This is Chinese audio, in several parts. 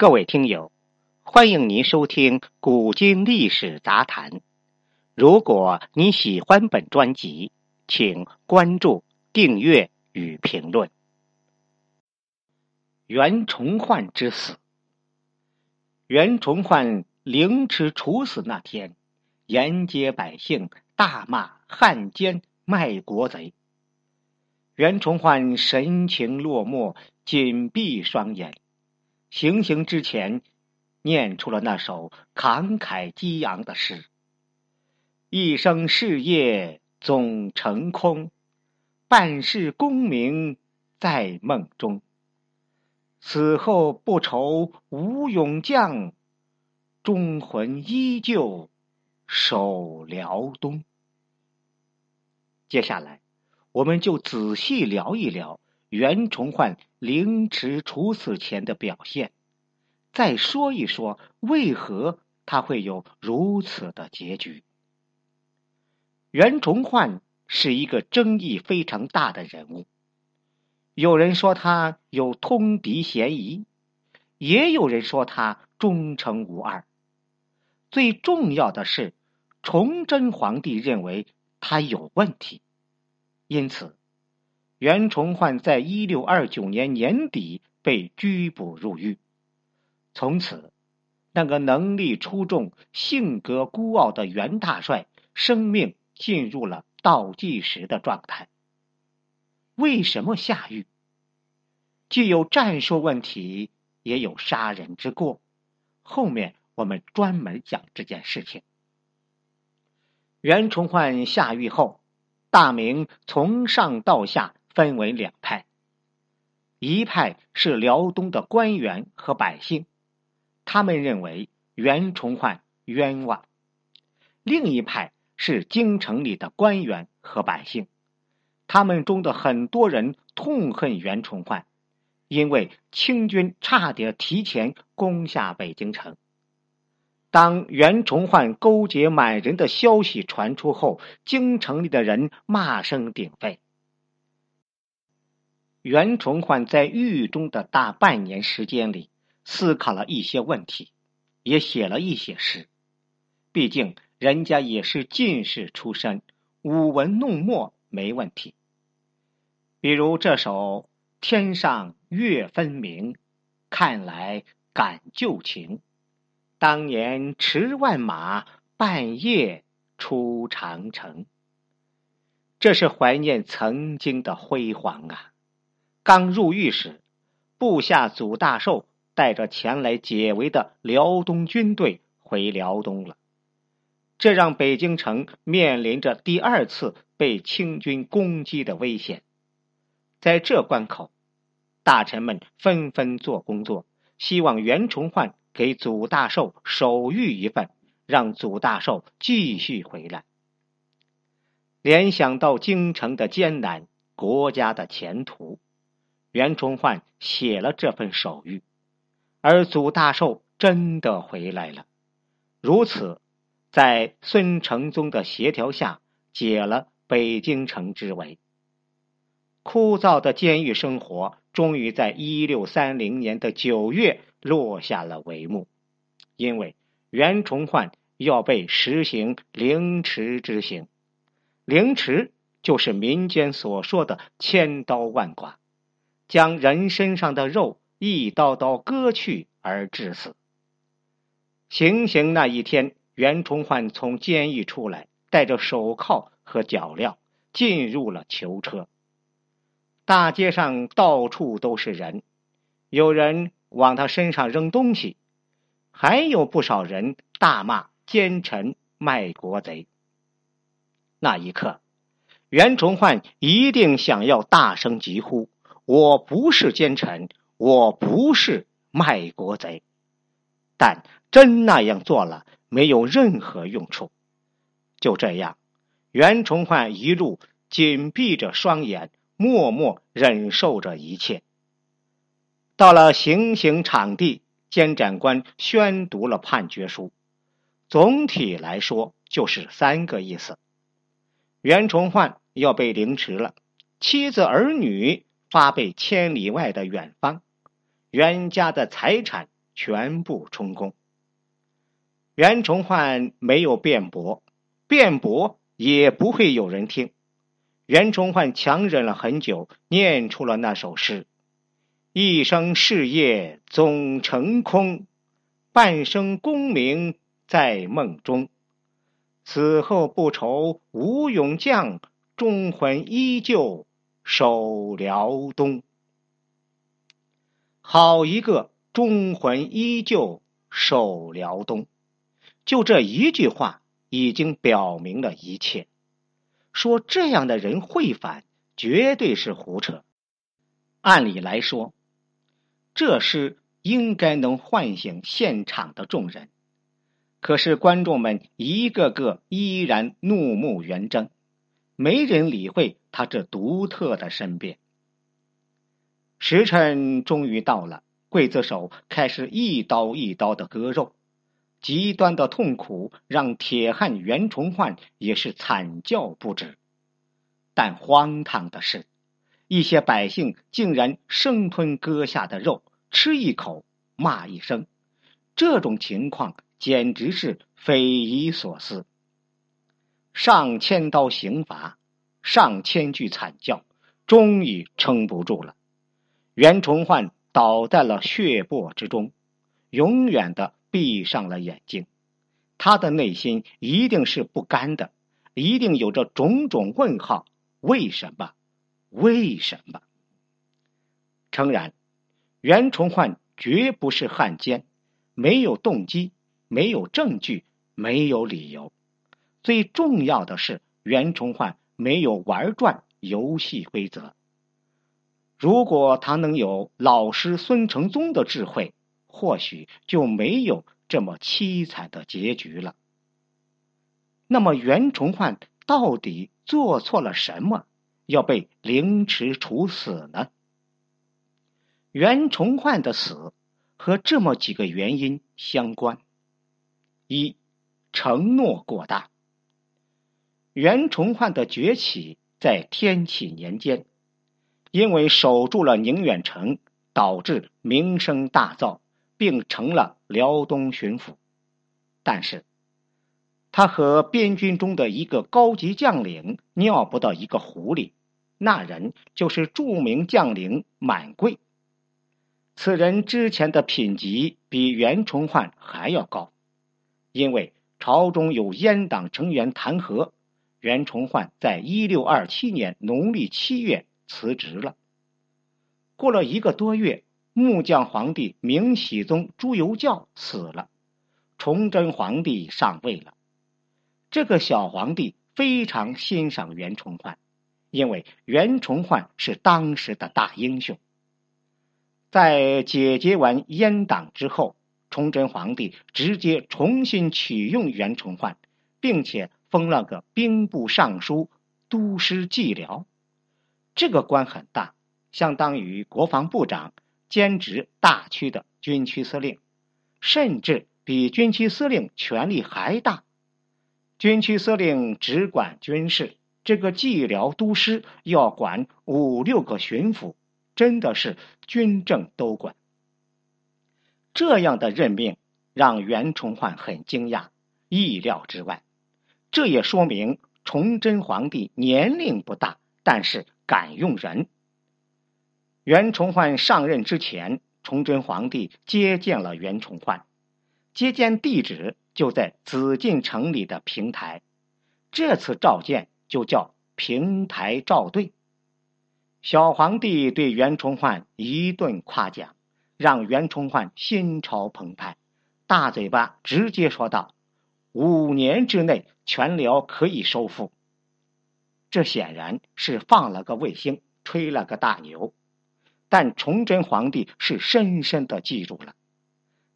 各位听友，欢迎您收听《古今历史杂谈》。如果你喜欢本专辑，请关注、订阅与评论。袁崇焕之死。袁崇焕凌迟处死那天，沿街百姓大骂汉奸、卖国贼。袁崇焕神情落寞，紧闭双眼。行刑之前，念出了那首慷慨激昂的诗：“一生事业总成空，半世功名在梦中。死后不愁无勇将，忠魂依旧守辽东。”接下来，我们就仔细聊一聊。袁崇焕凌迟处死前的表现，再说一说为何他会有如此的结局。袁崇焕是一个争议非常大的人物，有人说他有通敌嫌疑，也有人说他忠诚无二。最重要的是，崇祯皇帝认为他有问题，因此。袁崇焕在一六二九年年底被拘捕入狱，从此，那个能力出众、性格孤傲的袁大帅生命进入了倒计时的状态。为什么下狱？既有战术问题，也有杀人之过。后面我们专门讲这件事情。袁崇焕下狱后，大明从上到下。分为两派，一派是辽东的官员和百姓，他们认为袁崇焕冤枉；另一派是京城里的官员和百姓，他们中的很多人痛恨袁崇焕，因为清军差点提前攻下北京城。当袁崇焕勾结满人的消息传出后，京城里的人骂声鼎沸。袁崇焕在狱中的大半年时间里，思考了一些问题，也写了一些诗。毕竟人家也是进士出身，舞文弄墨没问题。比如这首“天上月分明，看来感旧情。当年驰万马，半夜出长城。”这是怀念曾经的辉煌啊！刚入狱时，部下祖大寿带着前来解围的辽东军队回辽东了，这让北京城面临着第二次被清军攻击的危险。在这关口，大臣们纷纷做工作，希望袁崇焕给祖大寿手谕一份，让祖大寿继续回来。联想到京城的艰难，国家的前途。袁崇焕写了这份手谕，而祖大寿真的回来了。如此，在孙承宗的协调下，解了北京城之围。枯燥的监狱生活终于在一六三零年的九月落下了帷幕，因为袁崇焕要被实行凌迟之刑。凌迟就是民间所说的千刀万剐。将人身上的肉一刀刀割去而致死。行刑那一天，袁崇焕从监狱出来，带着手铐和脚镣，进入了囚车。大街上到处都是人，有人往他身上扔东西，还有不少人大骂奸臣卖国贼。那一刻，袁崇焕一定想要大声疾呼。我不是奸臣，我不是卖国贼，但真那样做了，没有任何用处。就这样，袁崇焕一路紧闭着双眼，默默忍受着一切。到了行刑场地，监斩官宣读了判决书。总体来说，就是三个意思：袁崇焕要被凌迟了，妻子儿女。发配千里外的远方，袁家的财产全部充公。袁崇焕没有辩驳，辩驳也不会有人听。袁崇焕强忍了很久，念出了那首诗：“一生事业总成空，半生功名在梦中。此后不愁无勇将，忠魂依旧守辽东。”好一个忠魂依旧守辽东！就这一句话，已经表明了一切。说这样的人会反，绝对是胡扯。按理来说，这诗应该能唤醒现场的众人，可是观众们一个个依然怒目圆睁，没人理会他这独特的身变。时辰终于到了，刽子手开始一刀一刀的割肉。极端的痛苦让铁汉袁崇焕也是惨叫不止，但荒唐的是，一些百姓竟然生吞割下的肉，吃一口骂一声，这种情况简直是匪夷所思。上千刀刑罚，上千句惨叫，终于撑不住了，袁崇焕倒在了血泊之中，永远的。闭上了眼睛，他的内心一定是不甘的，一定有着种种问号。为什么？为什么？诚然，袁崇焕绝不是汉奸，没有动机，没有证据，没有理由。最重要的是，袁崇焕没有玩转游戏规则。如果他能有老师孙承宗的智慧。或许就没有这么凄惨的结局了。那么袁崇焕到底做错了什么，要被凌迟处死呢？袁崇焕的死和这么几个原因相关：一、承诺过大。袁崇焕的崛起在天启年间，因为守住了宁远城，导致名声大噪。并成了辽东巡抚，但是，他和边军中的一个高级将领尿不到一个壶里，那人就是著名将领满贵。此人之前的品级比袁崇焕还要高，因为朝中有阉党成员弹劾，袁崇焕在一六二七年农历七月辞职了。过了一个多月。木匠皇帝明熹宗朱由校死了，崇祯皇帝上位了。这个小皇帝非常欣赏袁崇焕，因为袁崇焕是当时的大英雄。在解决完阉党之后，崇祯皇帝直接重新启用袁崇焕，并且封了个兵部尚书、都师蓟辽。这个官很大，相当于国防部长。兼职大区的军区司令，甚至比军区司令权力还大。军区司令只管军事，这个蓟辽都师要管五六个巡抚，真的是军政都管。这样的任命让袁崇焕很惊讶，意料之外。这也说明崇祯皇帝年龄不大，但是敢用人。袁崇焕上任之前，崇祯皇帝接见了袁崇焕，接见地址就在紫禁城里的平台。这次召见就叫平台召对。小皇帝对袁崇焕一顿夸奖，让袁崇焕心潮澎湃，大嘴巴直接说道：“五年之内全辽可以收复。”这显然是放了个卫星，吹了个大牛。但崇祯皇帝是深深的记住了。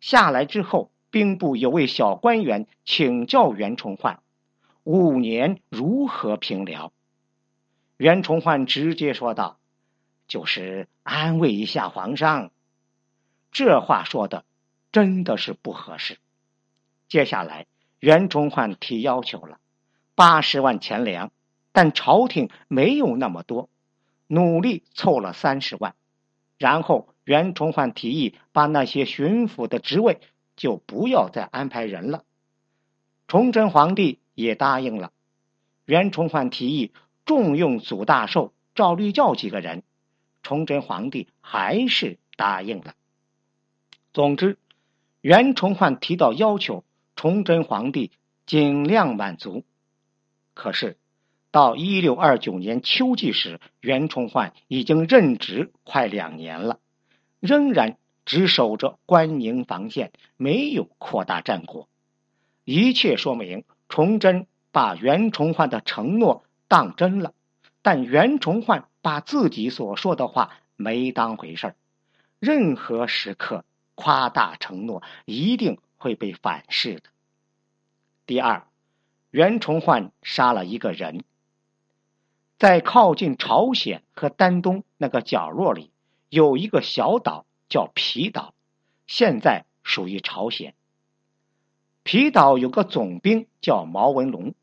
下来之后，兵部有位小官员请教袁崇焕：“五年如何平辽？”袁崇焕直接说道：“就是安慰一下皇上。”这话说的真的是不合适。接下来，袁崇焕提要求了八十万钱粮，但朝廷没有那么多，努力凑了三十万。然后袁崇焕提议把那些巡抚的职位就不要再安排人了。崇祯皇帝也答应了。袁崇焕提议重用祖大寿、赵律教几个人，崇祯皇帝还是答应了。总之，袁崇焕提到要求，崇祯皇帝尽量满足。可是，到一六二九年秋季时，袁崇焕已经任职快两年了，仍然只守着关宁防线，没有扩大战果。一切说明，崇祯把袁崇焕的承诺当真了，但袁崇焕把自己所说的话没当回事儿。任何时刻夸大承诺，一定会被反噬的。第二。袁崇焕杀了一个人，在靠近朝鲜和丹东那个角落里，有一个小岛叫皮岛，现在属于朝鲜。皮岛有个总兵叫毛文龙，